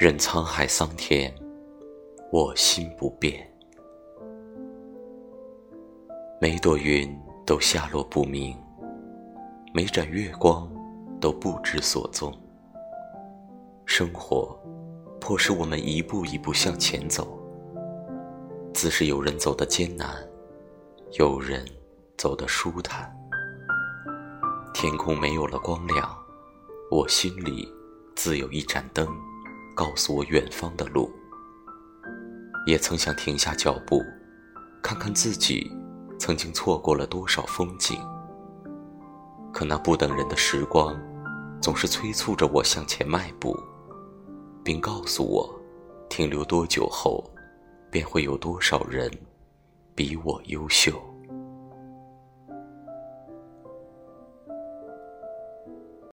任沧海桑田，我心不变。每朵云都下落不明，每盏月光都不知所踪。生活迫使我们一步一步向前走，自是有人走得艰难，有人走得舒坦。天空没有了光亮，我心里自有一盏灯。告诉我远方的路，也曾想停下脚步，看看自己曾经错过了多少风景。可那不等人的时光，总是催促着我向前迈步，并告诉我，停留多久后，便会有多少人比我优秀。